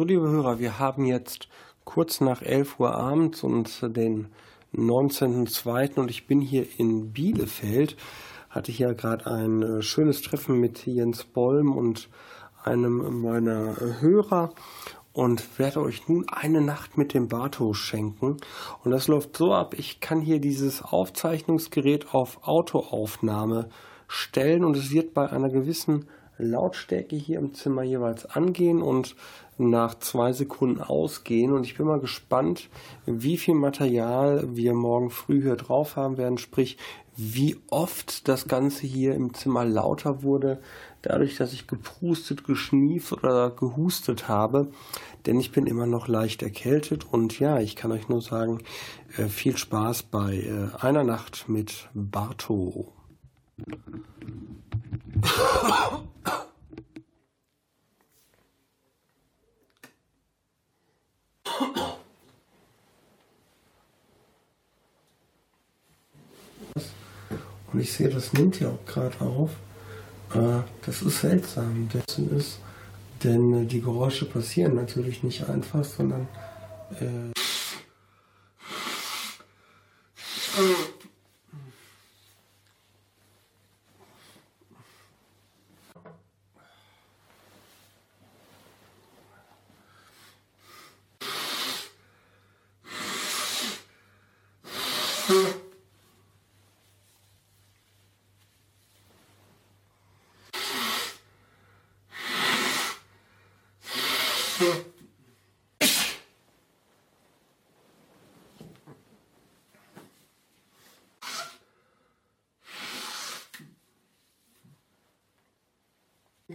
So, liebe Hörer, wir haben jetzt kurz nach 11 Uhr abends und den 19.02. und ich bin hier in Bielefeld. Hatte hier gerade ein äh, schönes Treffen mit Jens Bolm und einem meiner Hörer und werde euch nun eine Nacht mit dem Bato schenken. Und das läuft so ab, ich kann hier dieses Aufzeichnungsgerät auf Autoaufnahme stellen und es wird bei einer gewissen Lautstärke hier im Zimmer jeweils angehen und nach zwei Sekunden ausgehen. Und ich bin mal gespannt, wie viel Material wir morgen früh hier drauf haben werden, sprich, wie oft das Ganze hier im Zimmer lauter wurde, dadurch, dass ich geprustet, geschnieft oder gehustet habe. Denn ich bin immer noch leicht erkältet und ja, ich kann euch nur sagen, äh, viel Spaß bei äh, einer Nacht mit Barto. Und ich sehe, das nimmt ja auch gerade auf. Äh, das ist seltsam, dessen ist, denn äh, die Geräusche passieren natürlich nicht einfach, sondern äh,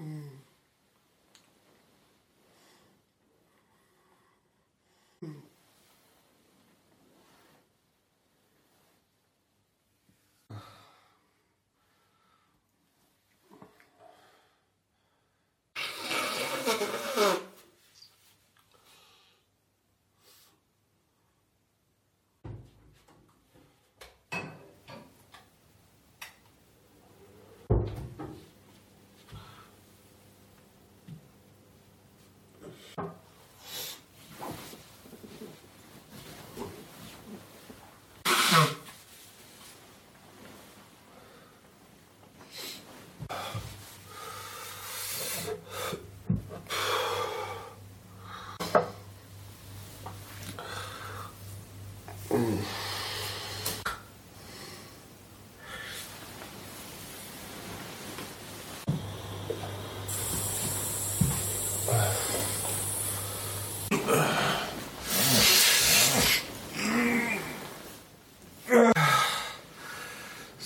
mm.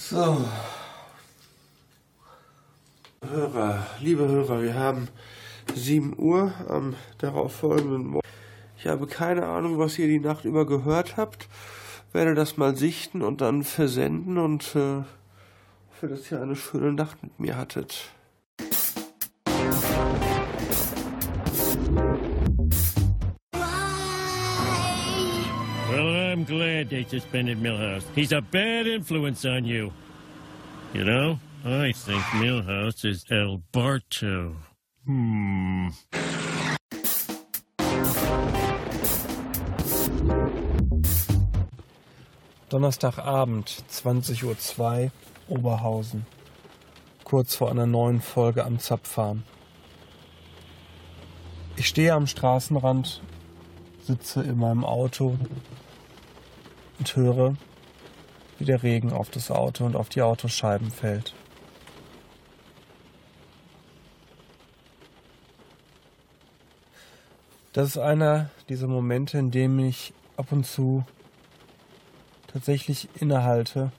So. Hörer, liebe Hörer, wir haben 7 Uhr am darauffolgenden Morgen. Ich habe keine Ahnung, was ihr die Nacht über gehört habt. Werde das mal sichten und dann versenden und äh, für das ihr eine schöne Nacht mit mir hattet. Glad they suspended Millhouse. He's a bad influence on you. You know, I think Millhouse is El Barto. Hmm. Donnerstagabend, 20.02 Uhr, Oberhausen. Kurz vor einer neuen Folge am Zapfarm. Ich stehe am Straßenrand, sitze in meinem Auto und höre, wie der Regen auf das Auto und auf die Autoscheiben fällt. Das ist einer dieser Momente, in dem ich ab und zu tatsächlich innehalte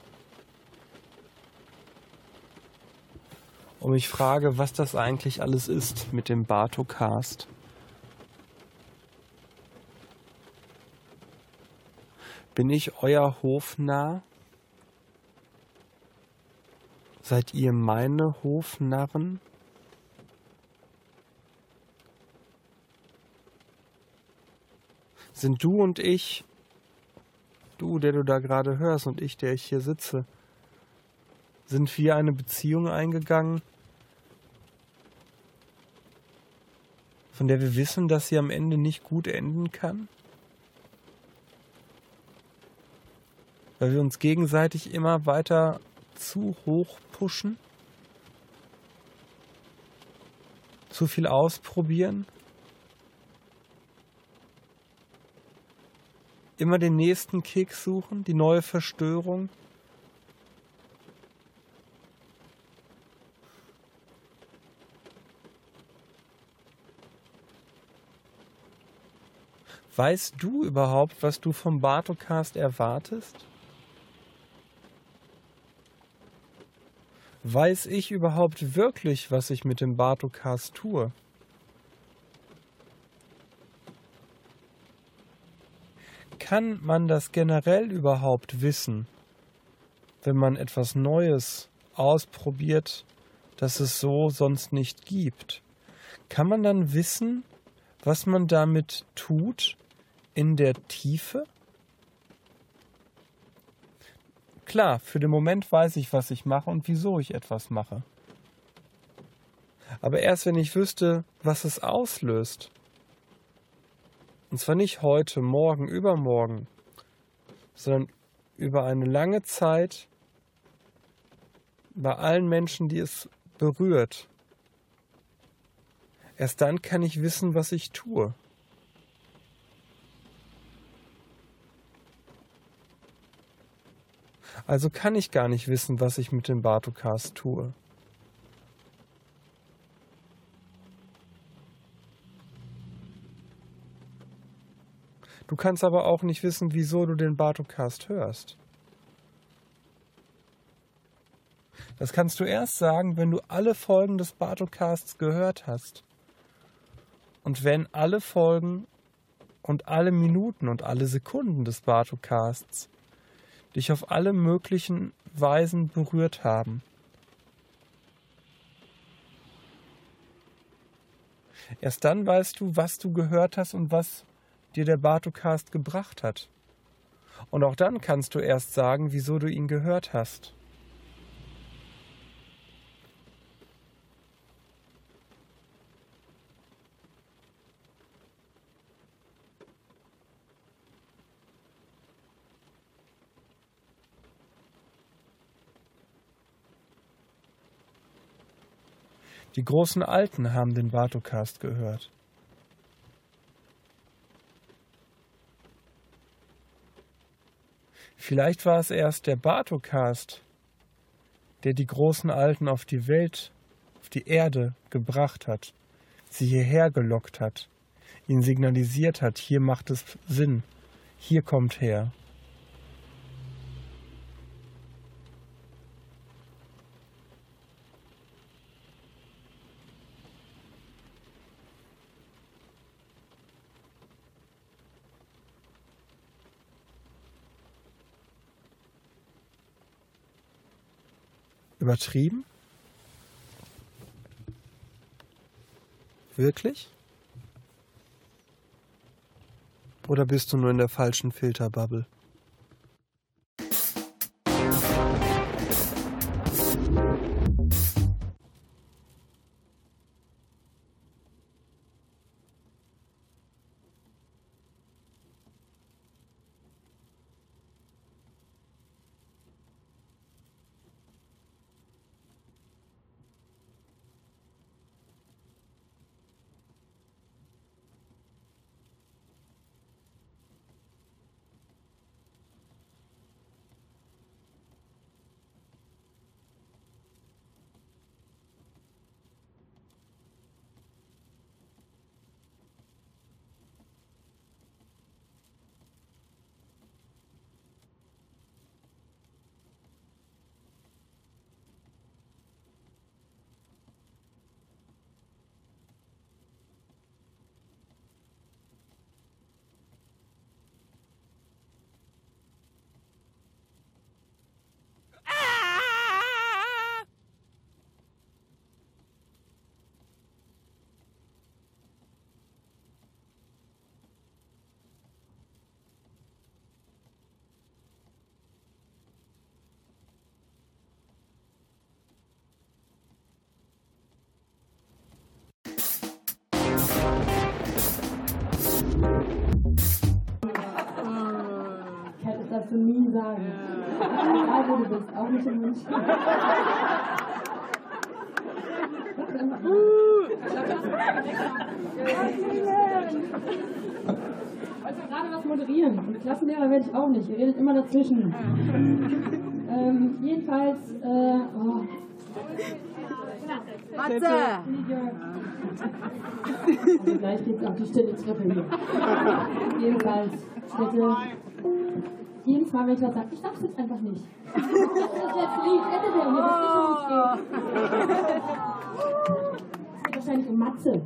und mich frage, was das eigentlich alles ist mit dem Bartocast. Bin ich euer Hofnarr? Seid ihr meine Hofnarren? Sind du und ich, du, der du da gerade hörst, und ich, der ich hier sitze, sind wir eine Beziehung eingegangen, von der wir wissen, dass sie am Ende nicht gut enden kann? Weil wir uns gegenseitig immer weiter zu hoch pushen? Zu viel ausprobieren? Immer den nächsten Kick suchen, die neue Verstörung? Weißt du überhaupt, was du vom Bartocast erwartest? Weiß ich überhaupt wirklich, was ich mit dem Bartocast tue? Kann man das generell überhaupt wissen, wenn man etwas Neues ausprobiert, das es so sonst nicht gibt? Kann man dann wissen, was man damit tut in der Tiefe? Klar, für den Moment weiß ich, was ich mache und wieso ich etwas mache. Aber erst wenn ich wüsste, was es auslöst, und zwar nicht heute, morgen, übermorgen, sondern über eine lange Zeit bei allen Menschen, die es berührt, erst dann kann ich wissen, was ich tue. Also kann ich gar nicht wissen, was ich mit dem Bartocast tue. Du kannst aber auch nicht wissen, wieso du den Bartocast hörst. Das kannst du erst sagen, wenn du alle Folgen des Bartocasts gehört hast. Und wenn alle Folgen und alle Minuten und alle Sekunden des Bartocasts dich auf alle möglichen Weisen berührt haben. Erst dann weißt du, was du gehört hast und was dir der Bartocast gebracht hat. Und auch dann kannst du erst sagen, wieso du ihn gehört hast. Die großen Alten haben den Bartocast gehört. Vielleicht war es erst der Bartocast, der die großen Alten auf die Welt, auf die Erde gebracht hat, sie hierher gelockt hat, ihnen signalisiert hat, hier macht es Sinn, hier kommt her. Übertrieben? Wirklich? Oder bist du nur in der falschen Filterbubble? Du nie sagen. Egal wo du bist, auch nicht in München. Ich wollte gerade was moderieren. Und Klassenlehrer werde ich auch nicht. Ihr redet immer dazwischen. Ähm, jedenfalls, äh, oh. Matze! Also gleich geht's auf die stille Treppe hier. Jedenfalls, Städte. Jedes Mal, wenn ich was sage, ich darf's jetzt einfach nicht. Das ist jetzt lieb, hätte der, ihr wisst nicht, es geht. Es geht wahrscheinlich um Matze.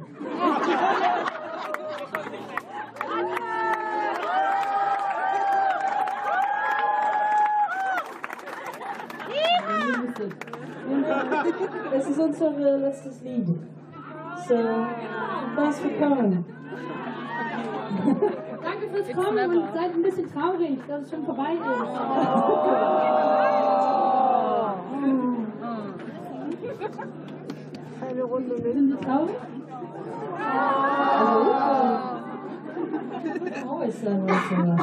Das ist unser letztes Lied. So, thanks for coming. Danke fürs Kommen und seid ein bisschen traurig, dass es schon vorbei ist. Eine Runde mit. Sind Sie traurig? Ich Oh, ist dann was sowas.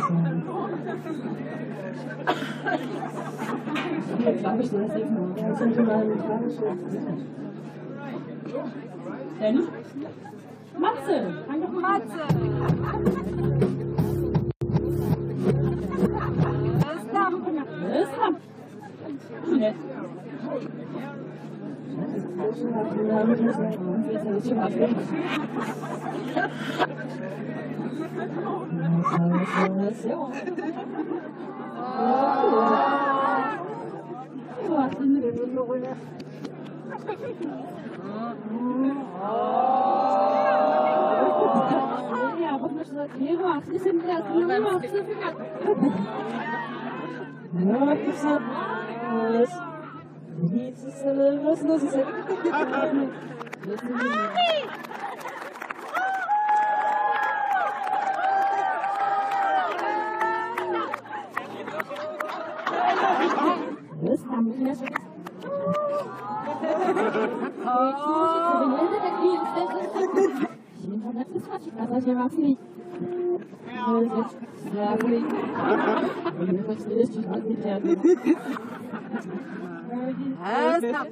Hier, glaube ich, das ist mal. Das sind schon mal tragische Denn? Matze! Matze! 네. Его ахты сэмдээс нэмээ ахты сэмдээс. Нэмээ ахты сэмдээс. Is het net? Heel wacht, is het net? Ja, wat is dat? Alles. Niets is er, was los is het? Das haben wir nicht. Das darf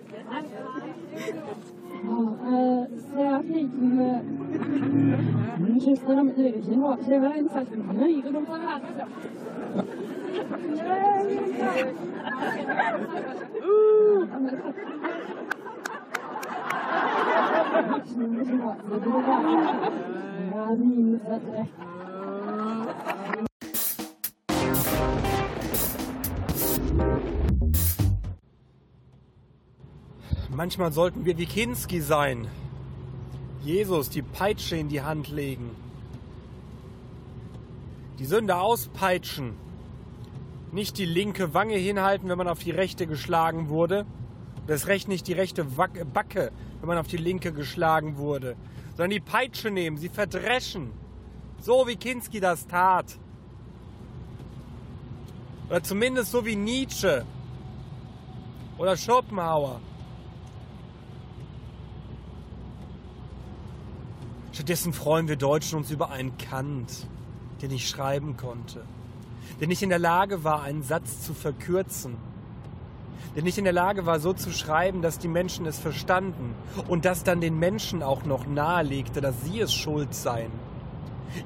Manchmal sollten wir wie Kinski sein. Jesus die Peitsche in die Hand legen. Die Sünde auspeitschen. Nicht die linke Wange hinhalten, wenn man auf die rechte geschlagen wurde. Das Recht nicht die rechte Backe, wenn man auf die linke geschlagen wurde. Sondern die Peitsche nehmen, sie verdreschen. So wie Kinski das tat. Oder zumindest so wie Nietzsche. Oder Schopenhauer. Stattdessen freuen wir Deutschen uns über einen Kant, der nicht schreiben konnte, der nicht in der Lage war, einen Satz zu verkürzen, der nicht in der Lage war, so zu schreiben, dass die Menschen es verstanden und das dann den Menschen auch noch nahelegte, dass sie es schuld seien.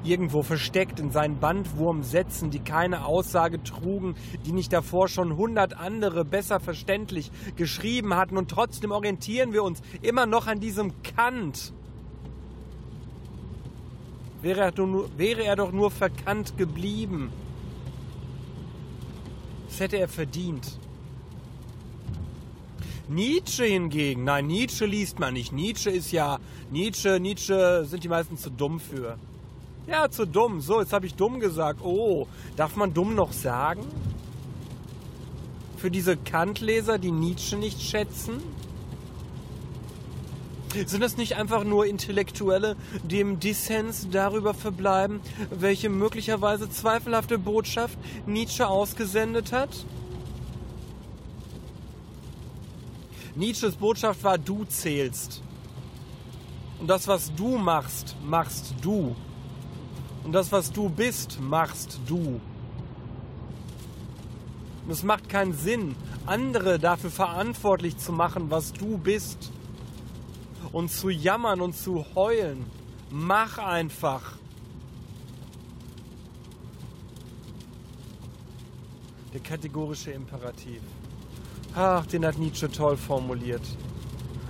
Irgendwo versteckt in seinen Bandwurmsätzen, die keine Aussage trugen, die nicht davor schon hundert andere besser verständlich geschrieben hatten und trotzdem orientieren wir uns immer noch an diesem Kant. Wäre er, doch nur, wäre er doch nur verkannt geblieben. Das hätte er verdient. Nietzsche hingegen, nein, Nietzsche liest man nicht. Nietzsche ist ja, Nietzsche, Nietzsche sind die meisten zu dumm für. Ja, zu dumm. So, jetzt habe ich dumm gesagt. Oh, darf man dumm noch sagen? Für diese Kantleser, die Nietzsche nicht schätzen? Sind das nicht einfach nur Intellektuelle, die im Dissens darüber verbleiben, welche möglicherweise zweifelhafte Botschaft Nietzsche ausgesendet hat? Nietzsches Botschaft war, du zählst. Und das, was du machst, machst du. Und das, was du bist, machst du. Und es macht keinen Sinn, andere dafür verantwortlich zu machen, was du bist. Und zu jammern und zu heulen. Mach einfach. Der kategorische Imperativ. Ach, den hat Nietzsche toll formuliert.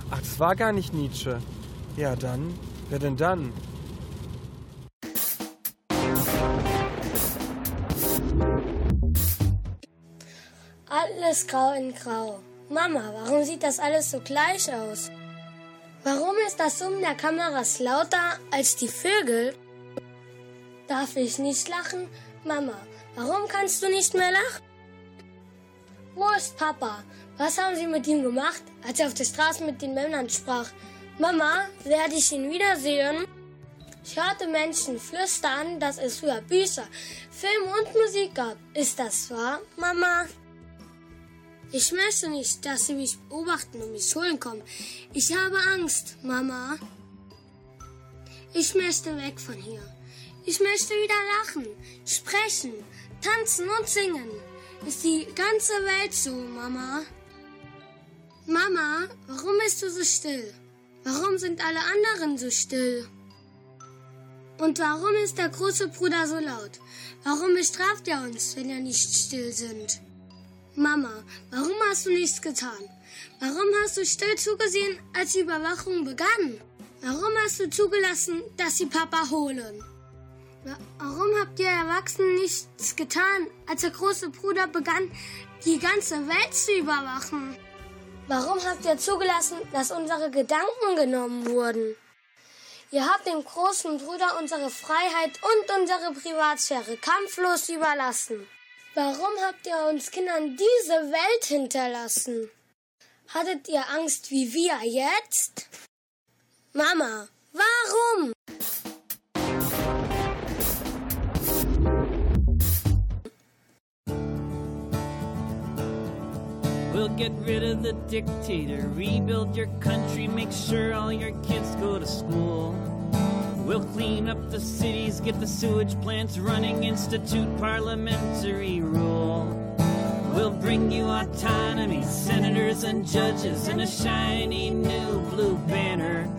Ach, das war gar nicht Nietzsche. Ja, dann. Wer denn dann? Alles grau in grau. Mama, warum sieht das alles so gleich aus? Warum ist das Summen der Kameras lauter als die Vögel? Darf ich nicht lachen? Mama, warum kannst du nicht mehr lachen? Wo ist Papa? Was haben Sie mit ihm gemacht, als er auf der Straße mit den Männern sprach? Mama, werde ich ihn wiedersehen? Ich hörte Menschen flüstern, dass es früher Bücher, Film und Musik gab. Ist das wahr, Mama? Ich möchte nicht, dass Sie mich beobachten und mich holen kommen. Ich habe Angst, Mama. Ich möchte weg von hier. Ich möchte wieder lachen, sprechen, tanzen und singen. Ist die ganze Welt so, Mama? Mama, warum bist du so still? Warum sind alle anderen so still? Und warum ist der große Bruder so laut? Warum bestraft er uns, wenn wir nicht still sind? Mama, warum hast du nichts getan? Warum hast du still zugesehen, als die Überwachung begann? Warum hast du zugelassen, dass sie Papa holen? Warum habt ihr Erwachsenen nichts getan, als der große Bruder begann, die ganze Welt zu überwachen? Warum habt ihr zugelassen, dass unsere Gedanken genommen wurden? Ihr habt dem großen Bruder unsere Freiheit und unsere Privatsphäre kampflos überlassen. Warum habt ihr uns Kindern diese Welt hinterlassen? Hattet ihr Angst wie wir jetzt? Mama, warum? We'll get rid of the dictator, rebuild your country, make sure all your kids go to school. We'll clean up the cities, get the sewage plants running, institute parliamentary rule. We'll bring you autonomy, senators and judges, and a shiny new blue banner.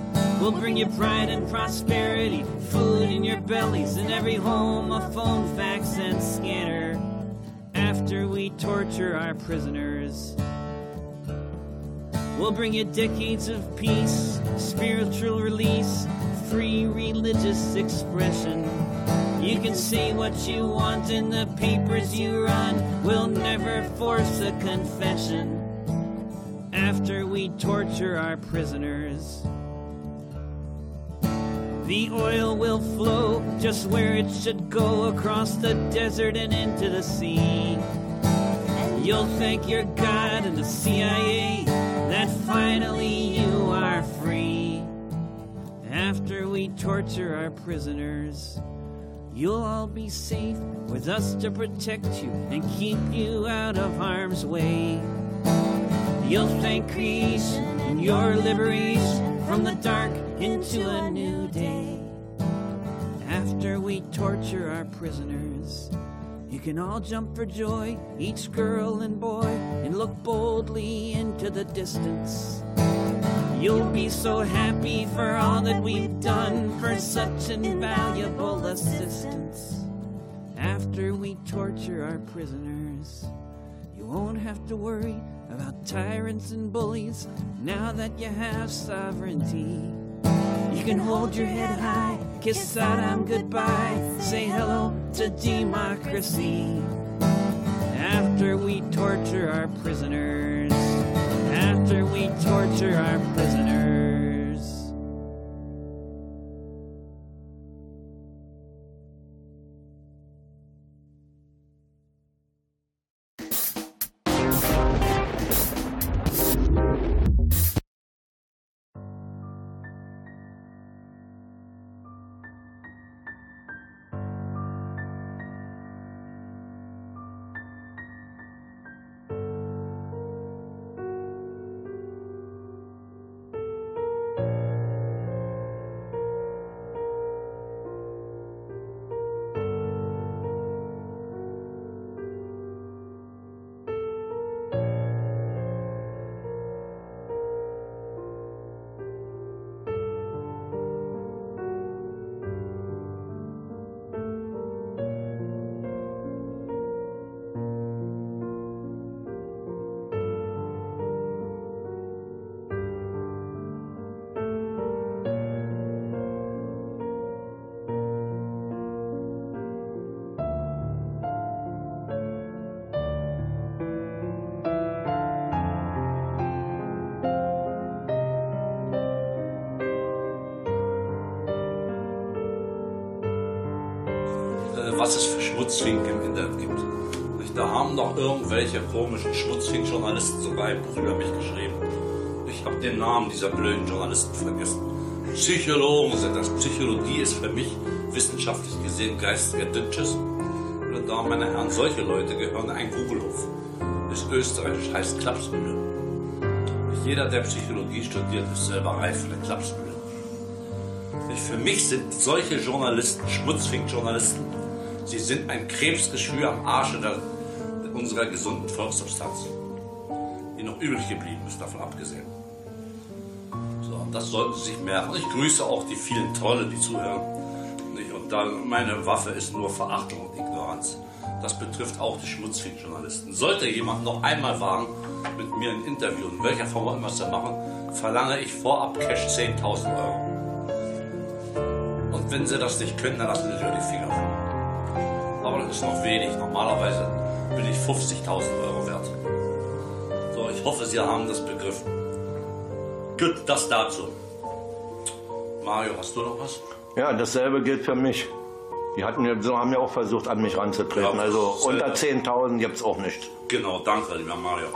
We'll bring you pride and prosperity, food in your bellies, and every home a phone, fax, and scanner. After we torture our prisoners, we'll bring you decades of peace, spiritual release, free religious expression. You can say what you want in the papers you run. We'll never force a confession after we torture our prisoners. The oil will flow just where it should go across the desert and into the sea. You'll thank your God and the CIA that finally you are. After we torture our prisoners, you'll all be safe with us to protect you and keep you out of harm's way. You'll thank creation and your liberation from the dark into a new day. After we torture our prisoners, you can all jump for joy, each girl and boy, and look boldly into the distance. You'll be so happy for all that we've done for such invaluable assistance. After we torture our prisoners, you won't have to worry about tyrants and bullies now that you have sovereignty. You can hold your head high, kiss Saddam goodbye, say hello to democracy. After we torture our prisoners, after we torture our prisoners. Was es für Schmutzfinken im Internet gibt. Da haben doch irgendwelche komischen Schmutzfink-Journalisten sogar ein Buch über mich geschrieben. Ich habe den Namen dieser blöden Journalisten vergessen. Psychologen sind das. Psychologie ist für mich wissenschaftlich gesehen geistiger Dünnschiss. Meine Damen, meine Herren, solche Leute gehören ein Kugelhof. Ist österreichisch, heißt Klapsmühle. Jeder, der Psychologie studiert, ist selber reif für eine Klapsmühle. Für mich sind solche Journalisten Schmutzfink-Journalisten. Sie sind ein Krebsgeschwür am Arsche der unserer gesunden Volkssubstanz, die noch übrig geblieben ist, davon abgesehen. So, das sollten Sie sich merken. Ich grüße auch die vielen Tolle, die zuhören. Und dann, meine Waffe ist nur Verachtung und Ignoranz. Das betrifft auch die schmutzfigen Journalisten. Sollte jemand noch einmal wagen, mit mir ein Interview, in welcher Form auch immer zu machen, verlange ich vorab Cash 10.000 Euro. Und wenn Sie das nicht können, dann lassen Sie sich die Finger von. Das ist noch wenig. Normalerweise bin ich 50.000 Euro wert. So, ich hoffe, Sie haben das begriffen. Gut, das dazu. Mario, hast du noch was? Ja, dasselbe gilt für mich. Die hatten haben ja auch versucht, an mich ranzutreten. Ja, also unter 10.000 gibt es auch nicht. Genau, danke, lieber Mario.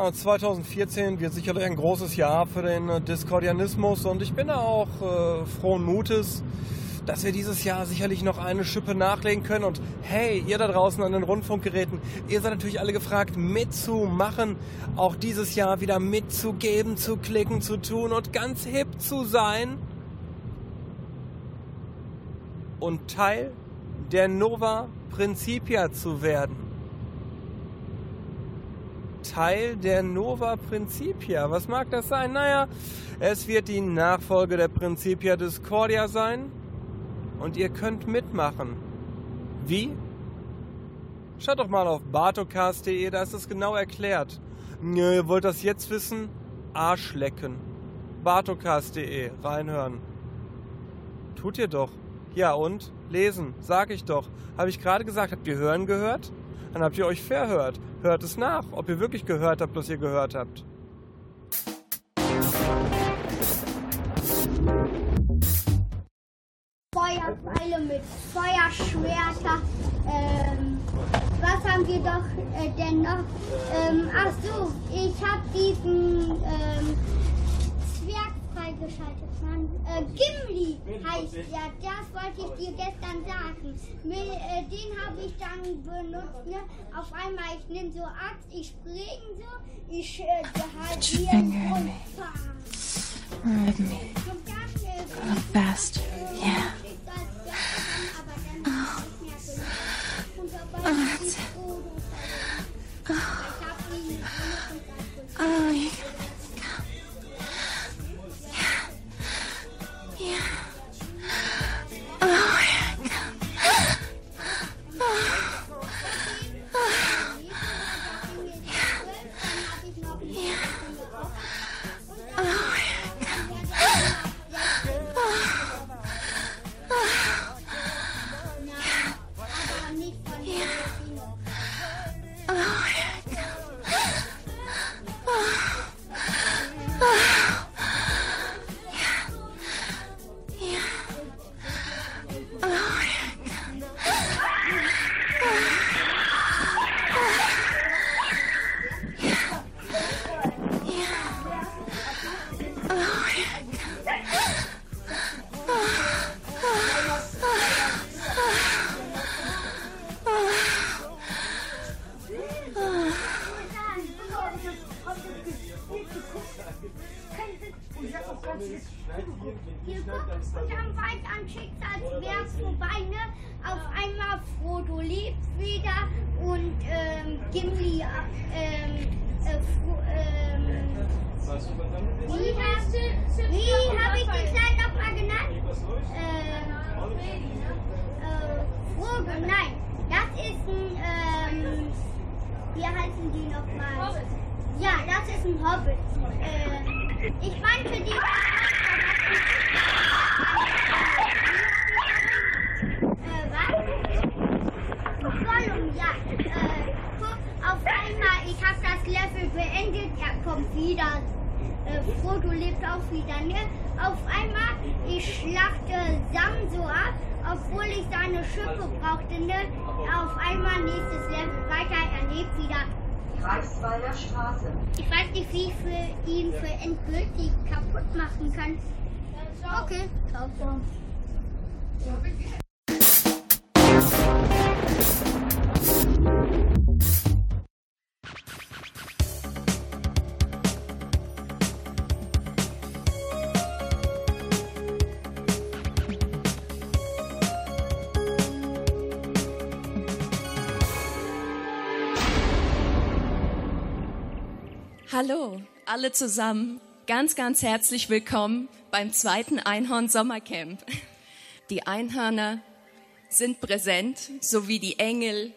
Ja, 2014 wird sicherlich ein großes Jahr für den äh, Discordianismus und ich bin da auch äh, frohen Mutes, dass wir dieses Jahr sicherlich noch eine Schippe nachlegen können. Und hey, ihr da draußen an den Rundfunkgeräten, ihr seid natürlich alle gefragt, mitzumachen, auch dieses Jahr wieder mitzugeben, zu klicken, zu tun und ganz hip zu sein und Teil der Nova Principia zu werden. Teil der Nova Principia. Was mag das sein? Naja, es wird die Nachfolge der Principia Discordia sein und ihr könnt mitmachen. Wie? Schaut doch mal auf bartocast.de, da ist es genau erklärt. Nö, ihr wollt das jetzt wissen? Arschlecken. bartocast.de, reinhören. Tut ihr doch. Ja und? Lesen, sag ich doch. Habe ich gerade gesagt, habt ihr hören gehört? Dann habt ihr euch verhört. Hört es nach, ob ihr wirklich gehört habt, was ihr gehört habt. Feuerpfeile mit Feuerschwerter. Ähm, was haben wir doch äh, denn noch? Ähm, ach so, ich habe diesen ähm, Zwerg Mann. Äh, Gimli heißt ja, das wollte ich dir gestern sagen. Mit, äh, den habe ich dann benutzt. Ne? Auf einmal, ich nehme so Axt, ich spring so, ich äh, halt hier und äh, Go fast. Yeah. Oh. Oh, that's it. Oh, you Oh, God. Heißen die nochmal? Ja, das ist ein Hobbit. Äh, ich meinte die. Äh? Gollum, ja. Äh, guck, auf einmal, ich habe das Level beendet, er kommt wieder. Äh, Frodo lebt auch wieder, ne? Auf einmal, ich schlachte Sam so ab, obwohl ich seine Schiffe brauchte, ne? Auf einmal nächstes Level weiter, er lebt wieder. Reichsweiler Straße. Ich weiß nicht, wie ich für ihn für endgültig kaputt machen kann. Okay, ciao. Hallo, alle zusammen. Ganz, ganz herzlich willkommen beim zweiten Einhorn Sommercamp. Die Einhörner sind präsent, sowie die Engel,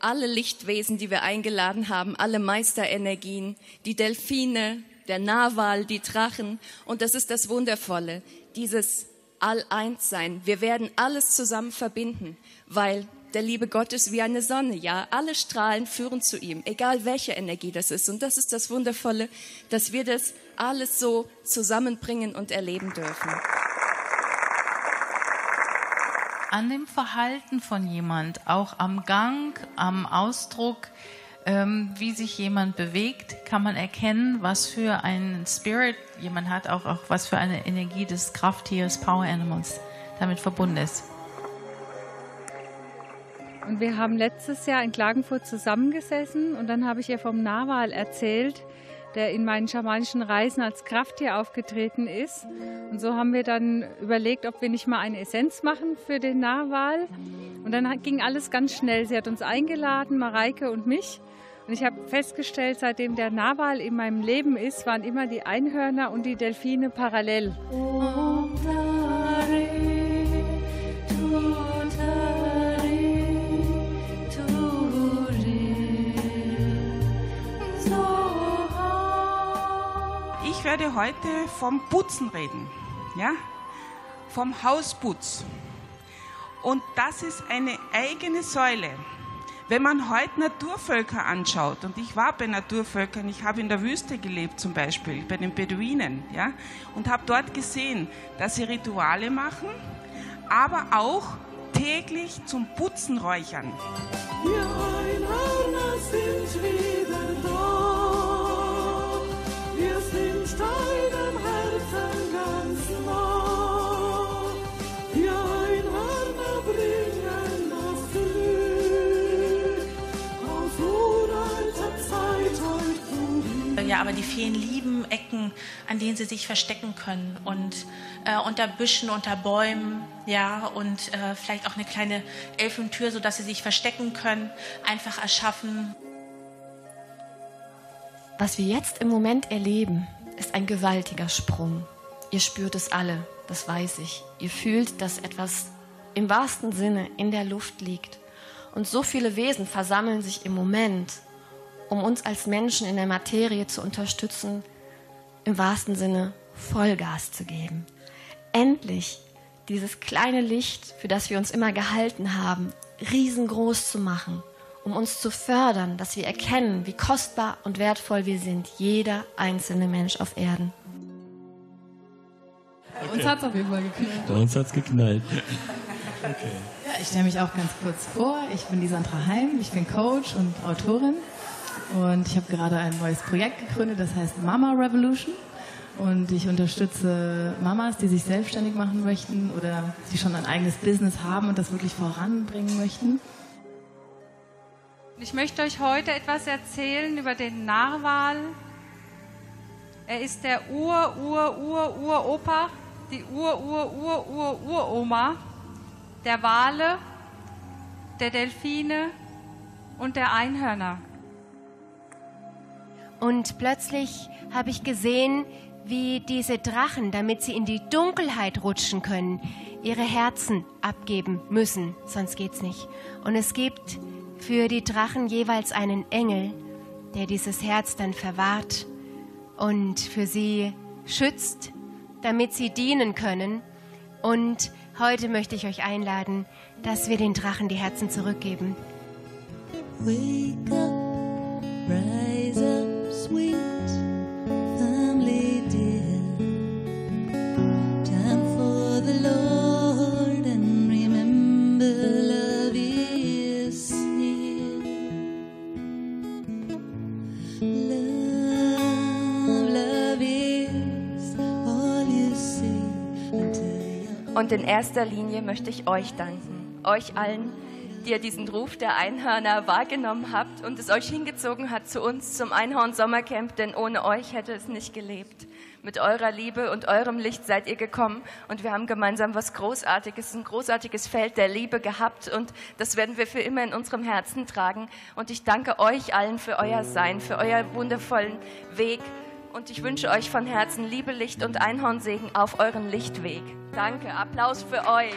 alle Lichtwesen, die wir eingeladen haben, alle Meisterenergien, die Delfine, der Narwal, die Drachen. Und das ist das Wundervolle, dieses All-Eins-Sein. Wir werden alles zusammen verbinden, weil der liebe Gott ist wie eine Sonne, ja. Alle Strahlen führen zu ihm, egal welche Energie das ist. Und das ist das Wundervolle, dass wir das alles so zusammenbringen und erleben dürfen. An dem Verhalten von jemand, auch am Gang, am Ausdruck, ähm, wie sich jemand bewegt, kann man erkennen, was für einen Spirit jemand hat, auch, auch was für eine Energie des Krafttiers, Power Animals damit verbunden ist. Und wir haben letztes Jahr in Klagenfurt zusammengesessen und dann habe ich ihr vom Narwal erzählt, der in meinen schamanischen Reisen als Krafttier aufgetreten ist. Und so haben wir dann überlegt, ob wir nicht mal eine Essenz machen für den Narwal. Und dann ging alles ganz schnell. Sie hat uns eingeladen, Mareike und mich. Und ich habe festgestellt, seitdem der Narwal in meinem Leben ist, waren immer die Einhörner und die Delfine parallel. Ich werde heute vom Putzen reden, ja? Vom Hausputz. Und das ist eine eigene Säule. Wenn man heute Naturvölker anschaut, und ich war bei Naturvölkern, ich habe in der Wüste gelebt zum Beispiel, bei den Beduinen, ja, und habe dort gesehen, dass sie Rituale machen, aber auch täglich zum Putzen räuchern. Wir Einhörner sind wieder aber die Feen lieben Ecken, an denen sie sich verstecken können und äh, unter Büschen, unter Bäumen, ja, und äh, vielleicht auch eine kleine Elfentür, sodass sie sich verstecken können, einfach erschaffen. Was wir jetzt im Moment erleben, ist ein gewaltiger Sprung. Ihr spürt es alle, das weiß ich. Ihr fühlt, dass etwas im wahrsten Sinne in der Luft liegt. Und so viele Wesen versammeln sich im Moment, um uns als Menschen in der Materie zu unterstützen, im wahrsten Sinne Vollgas zu geben. Endlich dieses kleine Licht, für das wir uns immer gehalten haben, riesengroß zu machen, um uns zu fördern, dass wir erkennen, wie kostbar und wertvoll wir sind, jeder einzelne Mensch auf Erden. Bei uns hat es auf jeden Fall geknallt. Bei uns hat es geknallt. Okay. Ja, ich stelle mich auch ganz kurz vor. Ich bin die Sandra Heim, ich bin Coach und Autorin und ich habe gerade ein neues Projekt gegründet, das heißt Mama Revolution. Und ich unterstütze Mamas, die sich selbstständig machen möchten oder die schon ein eigenes Business haben und das wirklich voranbringen möchten. Ich möchte euch heute etwas erzählen über den Narwal Er ist der Ur, Ur, Ur, Uropa, die Ur, Ur, Ur, Ur, Uroma der Wale, der Delfine und der Einhörner. Und plötzlich habe ich gesehen, wie diese Drachen, damit sie in die Dunkelheit rutschen können, ihre Herzen abgeben müssen, sonst geht's nicht. Und es gibt für die Drachen jeweils einen Engel, der dieses Herz dann verwahrt und für sie schützt, damit sie dienen können. Und heute möchte ich euch einladen, dass wir den Drachen die Herzen zurückgeben. Wake up, rise up, Und in erster Linie möchte ich euch danken, euch allen, ihr diesen Ruf der Einhörner wahrgenommen habt und es euch hingezogen hat zu uns zum Einhorn Sommercamp, denn ohne euch hätte es nicht gelebt. Mit eurer Liebe und eurem Licht seid ihr gekommen und wir haben gemeinsam was Großartiges, ein großartiges Feld der Liebe gehabt und das werden wir für immer in unserem Herzen tragen. Und ich danke euch allen für euer Sein, für euer wundervollen Weg und ich wünsche euch von Herzen Liebe, Licht und Einhornsegen auf euren Lichtweg. Danke, Applaus für euch.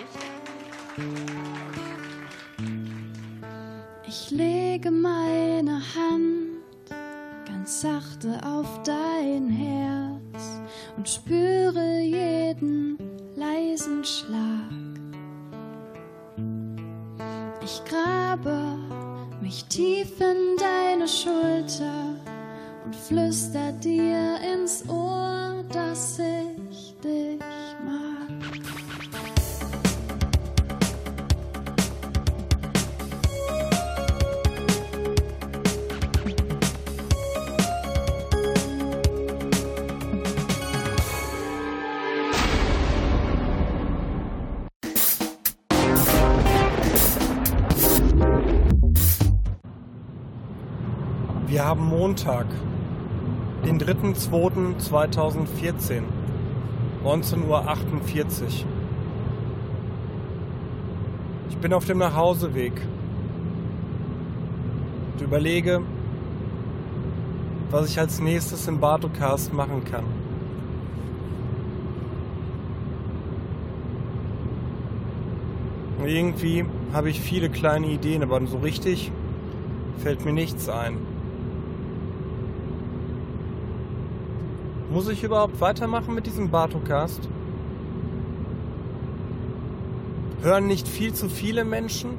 Ich lege meine Hand ganz sachte auf dein Herz und spüre jeden leisen Schlag. Ich grabe mich tief in deine Schulter und flüster dir ins Ohr, dass ich Montag, den 3.2.2014, 19.48 Uhr. Ich bin auf dem Nachhauseweg und überlege, was ich als nächstes im Bartocast machen kann. Irgendwie habe ich viele kleine Ideen, aber so richtig fällt mir nichts ein. Muss ich überhaupt weitermachen mit diesem Bartocast? Hören nicht viel zu viele Menschen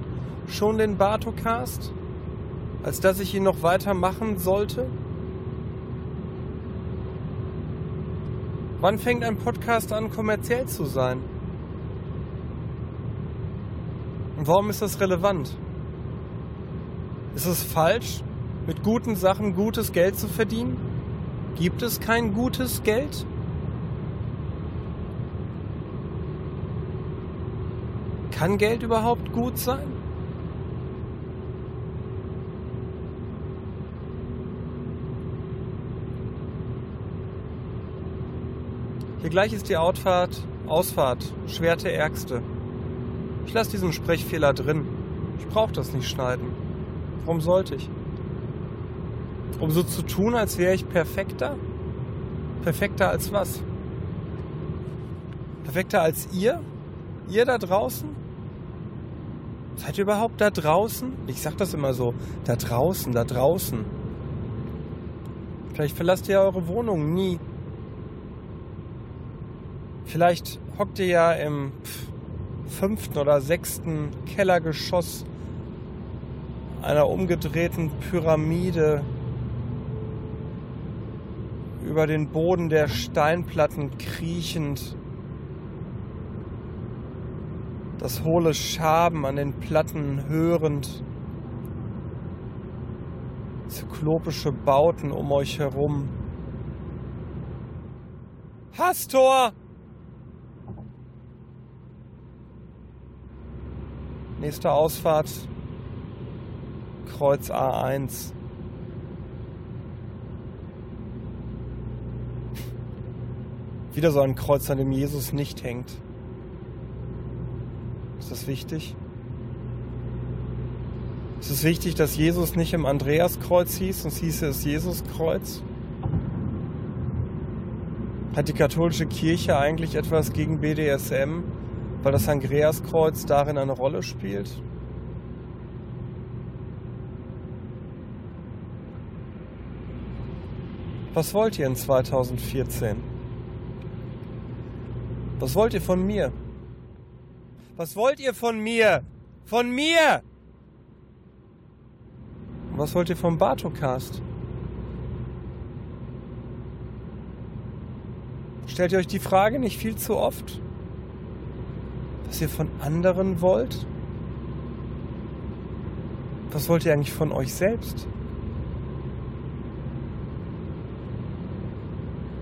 schon den Bartocast, als dass ich ihn noch weitermachen sollte? Wann fängt ein Podcast an, kommerziell zu sein? Und warum ist das relevant? Ist es falsch, mit guten Sachen gutes Geld zu verdienen? Gibt es kein gutes Geld? Kann Geld überhaupt gut sein? Hier gleich ist die Outfahrt, Ausfahrt, Schwerte Ärgste. Ich lasse diesen Sprechfehler drin. Ich brauche das nicht schneiden. Warum sollte ich? Um so zu tun, als wäre ich perfekter? Perfekter als was? Perfekter als ihr? Ihr da draußen? Seid ihr überhaupt da draußen? Ich sag das immer so. Da draußen, da draußen. Vielleicht verlasst ihr eure Wohnung nie. Vielleicht hockt ihr ja im fünften oder sechsten Kellergeschoss einer umgedrehten Pyramide über den Boden der Steinplatten kriechend. Das hohle Schaben an den Platten hörend. Zyklopische Bauten um euch herum. Hastor! Nächste Ausfahrt. Kreuz A1. Wieder so ein Kreuz, an dem Jesus nicht hängt. Ist das wichtig? Ist es wichtig, dass Jesus nicht im Andreaskreuz hieß, sonst hieße es Jesuskreuz? Hat die katholische Kirche eigentlich etwas gegen BDSM, weil das Andreaskreuz darin eine Rolle spielt? Was wollt ihr in 2014? Was wollt ihr von mir? Was wollt ihr von mir? Von mir! Was wollt ihr vom Bartocast? Stellt ihr euch die Frage nicht viel zu oft? Was ihr von anderen wollt? Was wollt ihr eigentlich von euch selbst?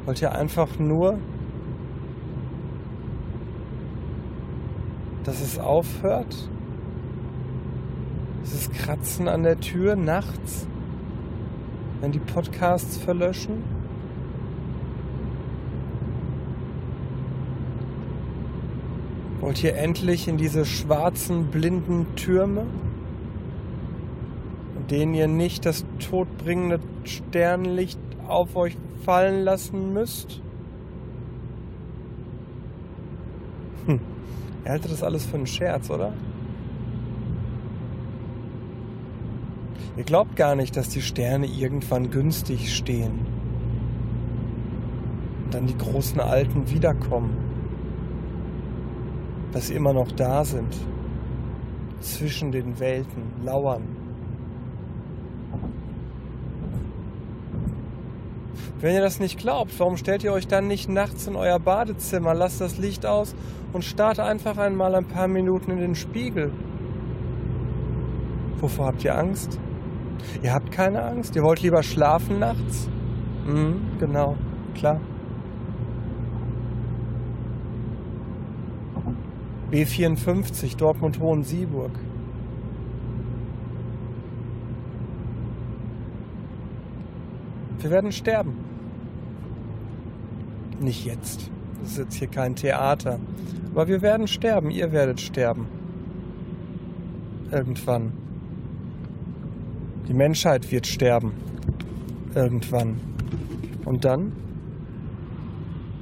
Wollt ihr einfach nur, dass es aufhört? Dieses Kratzen an der Tür nachts, wenn die Podcasts verlöschen? Wollt ihr endlich in diese schwarzen, blinden Türme, in denen ihr nicht das todbringende Sternlicht auf euch fallen lassen müsst? Er hält das alles für einen Scherz, oder? Ihr glaubt gar nicht, dass die Sterne irgendwann günstig stehen. Und dann die großen Alten wiederkommen. Dass sie immer noch da sind. Zwischen den Welten lauern. Wenn ihr das nicht glaubt, warum stellt ihr euch dann nicht nachts in euer Badezimmer, lasst das Licht aus und starrt einfach einmal ein paar Minuten in den Spiegel? Wovor habt ihr Angst? Ihr habt keine Angst? Ihr wollt lieber schlafen nachts? Mhm, genau, klar. B54 Dortmund-Hohen-Sieburg. Wir werden sterben. Nicht jetzt. Das ist jetzt hier kein Theater. Aber wir werden sterben. Ihr werdet sterben. Irgendwann. Die Menschheit wird sterben. Irgendwann. Und dann?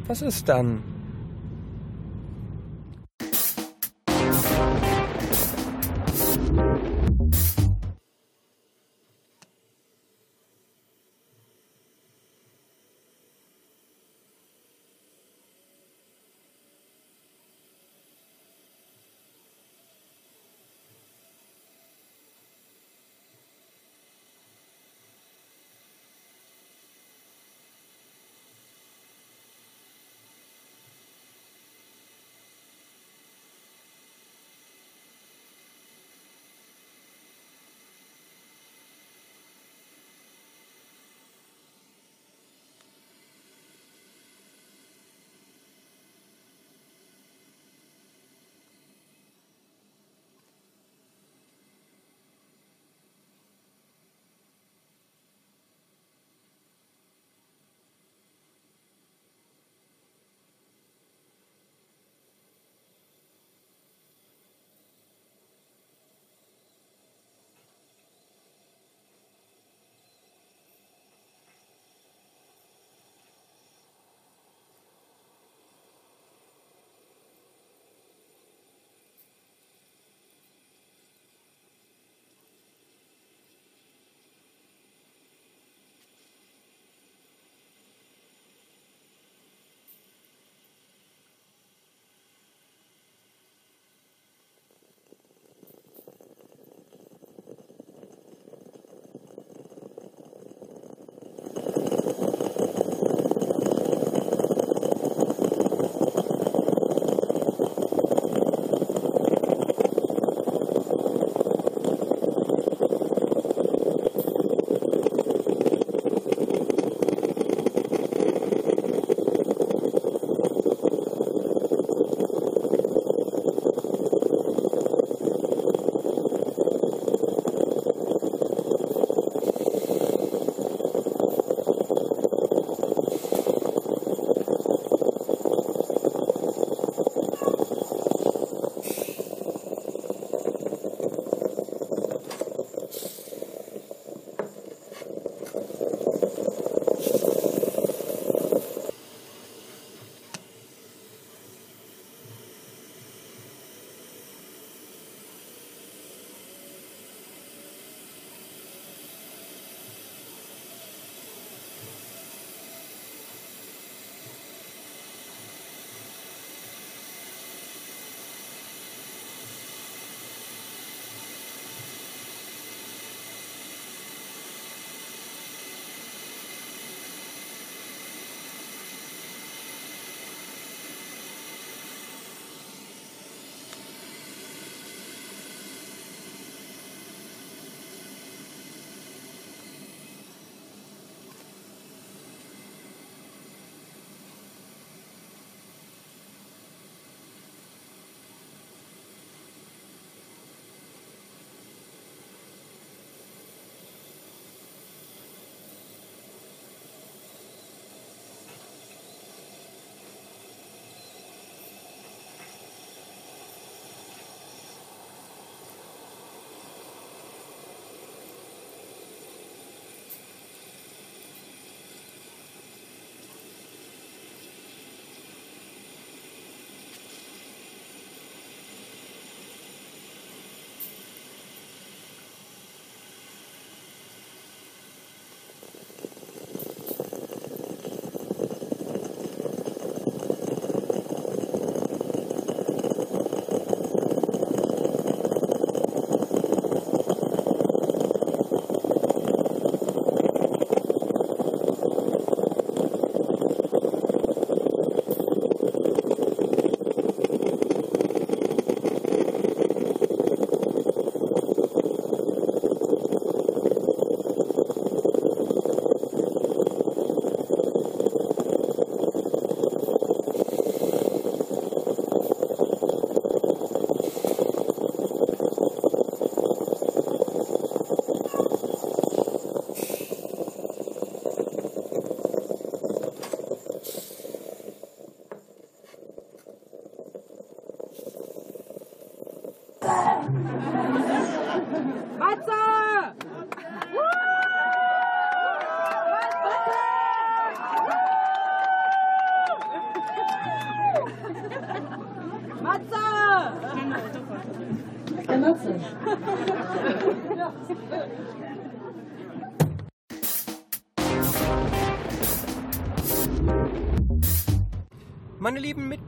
Was ist dann?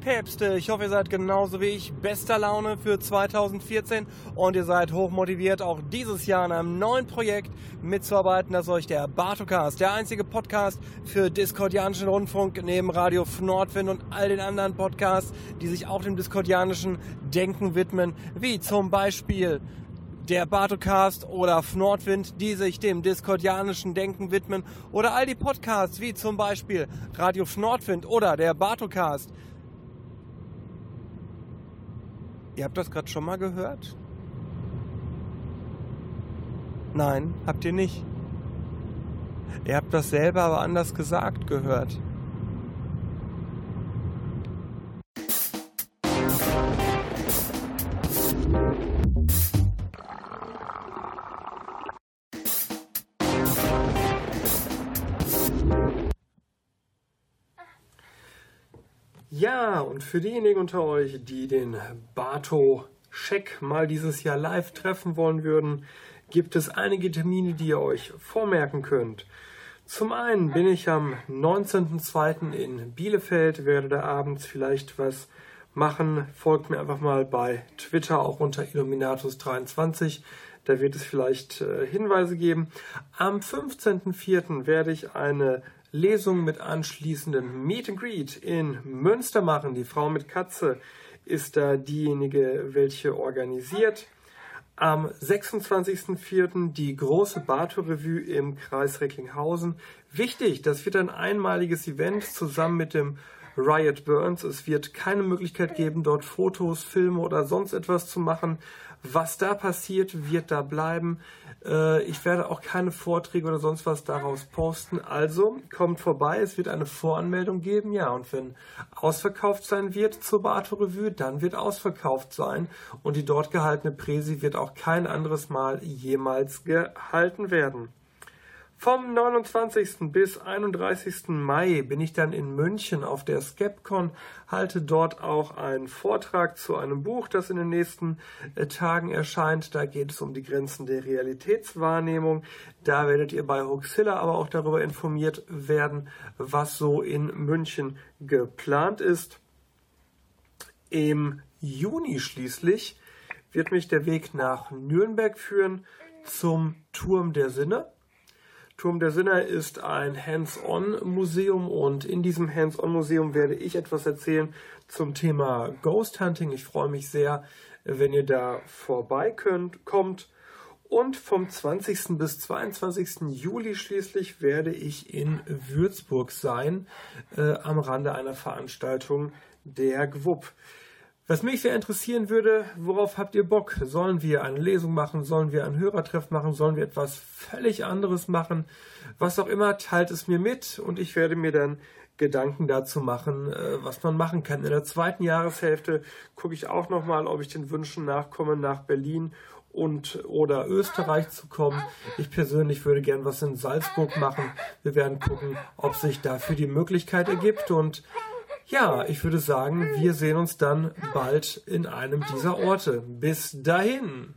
Mitpäpste, ich hoffe, ihr seid genauso wie ich bester Laune für 2014 und ihr seid hochmotiviert, auch dieses Jahr an einem neuen Projekt mitzuarbeiten, das euch der Bartocast, der einzige Podcast für diskordianischen Rundfunk neben Radio Nordwind und all den anderen Podcasts, die sich auch dem diskordianischen Denken widmen, wie zum Beispiel der Bartocast oder Nordwind, die sich dem diskordianischen Denken widmen oder all die Podcasts wie zum Beispiel Radio Nordwind oder der Bartocast. Ihr habt das gerade schon mal gehört? Nein, habt ihr nicht. Ihr habt das selber aber anders gesagt gehört. Und für diejenigen unter euch, die den Bato Scheck mal dieses Jahr live treffen wollen würden, gibt es einige Termine, die ihr euch vormerken könnt. Zum einen bin ich am 19.02. in Bielefeld, werde da abends vielleicht was machen. Folgt mir einfach mal bei Twitter auch unter Illuminatus23. Da wird es vielleicht äh, Hinweise geben. Am 15.04. werde ich eine Lesung mit anschließendem Meet and Greet in Münster machen. Die Frau mit Katze ist da diejenige, welche organisiert. Am 26.04. die große Bato-Revue im Kreis Recklinghausen. Wichtig, das wird ein einmaliges Event zusammen mit dem Riot Burns. Es wird keine Möglichkeit geben, dort Fotos, Filme oder sonst etwas zu machen. Was da passiert, wird da bleiben. Äh, ich werde auch keine Vorträge oder sonst was daraus posten. Also kommt vorbei, es wird eine Voranmeldung geben. Ja, und wenn ausverkauft sein wird zur Bato Revue, dann wird ausverkauft sein. Und die dort gehaltene Präsi wird auch kein anderes Mal jemals gehalten werden. Vom 29. bis 31. Mai bin ich dann in München auf der Skepcon, halte dort auch einen Vortrag zu einem Buch, das in den nächsten äh, Tagen erscheint. Da geht es um die Grenzen der Realitätswahrnehmung. Da werdet ihr bei Hoaxilla aber auch darüber informiert werden, was so in München geplant ist. Im Juni schließlich wird mich der Weg nach Nürnberg führen zum Turm der Sinne. Turm der Sinner ist ein Hands-on-Museum und in diesem Hands-on-Museum werde ich etwas erzählen zum Thema Ghost Hunting. Ich freue mich sehr, wenn ihr da vorbei könnt, kommt. Und vom 20. bis 22. Juli schließlich werde ich in Würzburg sein, äh, am Rande einer Veranstaltung der GWUP. Was mich sehr interessieren würde, worauf habt ihr Bock? Sollen wir eine Lesung machen? Sollen wir einen Hörertreff machen? Sollen wir etwas völlig anderes machen? Was auch immer, teilt es mir mit und ich werde mir dann Gedanken dazu machen, äh, was man machen kann. In der zweiten Jahreshälfte gucke ich auch nochmal, ob ich den Wünschen nachkomme, nach Berlin und oder Österreich zu kommen. Ich persönlich würde gern was in Salzburg machen. Wir werden gucken, ob sich dafür die Möglichkeit ergibt und ja, ich würde sagen, wir sehen uns dann bald in einem dieser Orte. Bis dahin.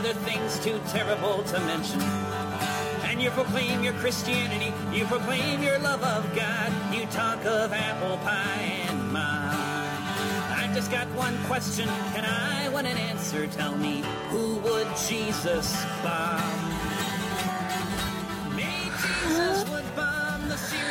Other things too terrible to mention. And you proclaim your Christianity, you proclaim your love of God, you talk of apple pie and mom. I've just got one question, and I want an answer. Tell me, who would Jesus bomb? Maybe Jesus would bomb the Syrians,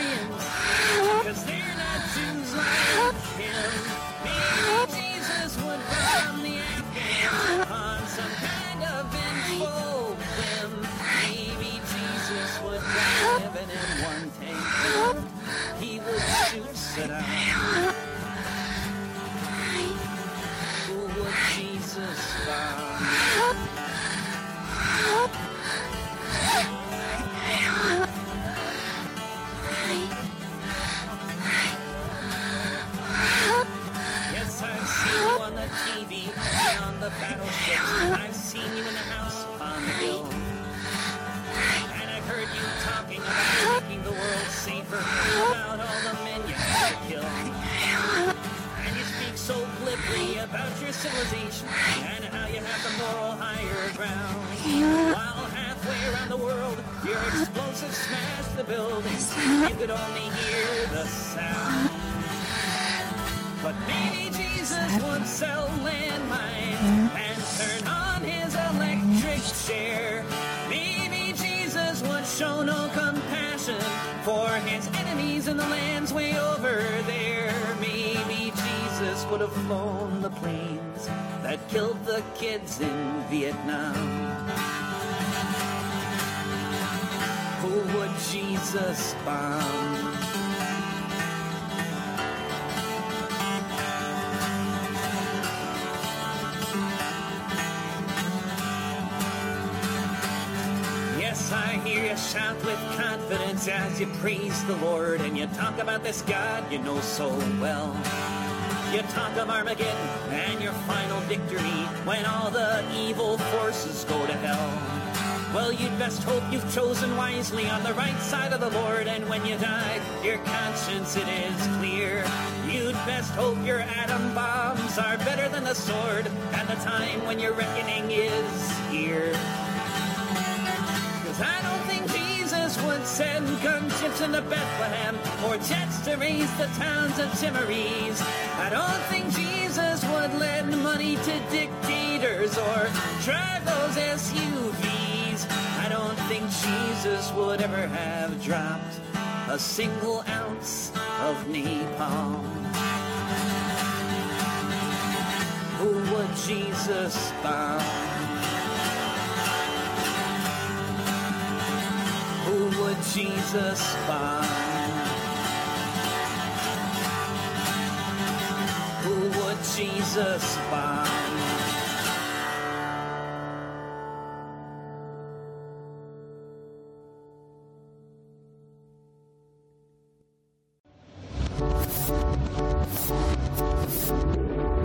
buildings. You could only hear the sound. But maybe Jesus would sell landmines and turn on his electric chair. Maybe Jesus would show no compassion for his enemies in the lands way over there. Maybe Jesus would have flown the planes that killed the kids in Vietnam. Who would Jesus bomb? Yes, I hear you shout with confidence as you praise the Lord and you talk about this God you know so well. You talk of Armageddon and your final victory when all the evil forces go to hell. Well, you'd best hope you've chosen wisely on the right side of the Lord, and when you die, your conscience it is clear. You'd best hope your atom bombs are better than the sword, and the time when your reckoning is here. Cause I don't think Jesus would send gunships into Bethlehem or jets to raise the towns of Timorese. I don't think Jesus would lend money to dictators or drive those SUVs. I don't think Jesus would ever have dropped a single ounce of napalm. Who would Jesus bomb? Who would Jesus bomb? Who would Jesus bomb?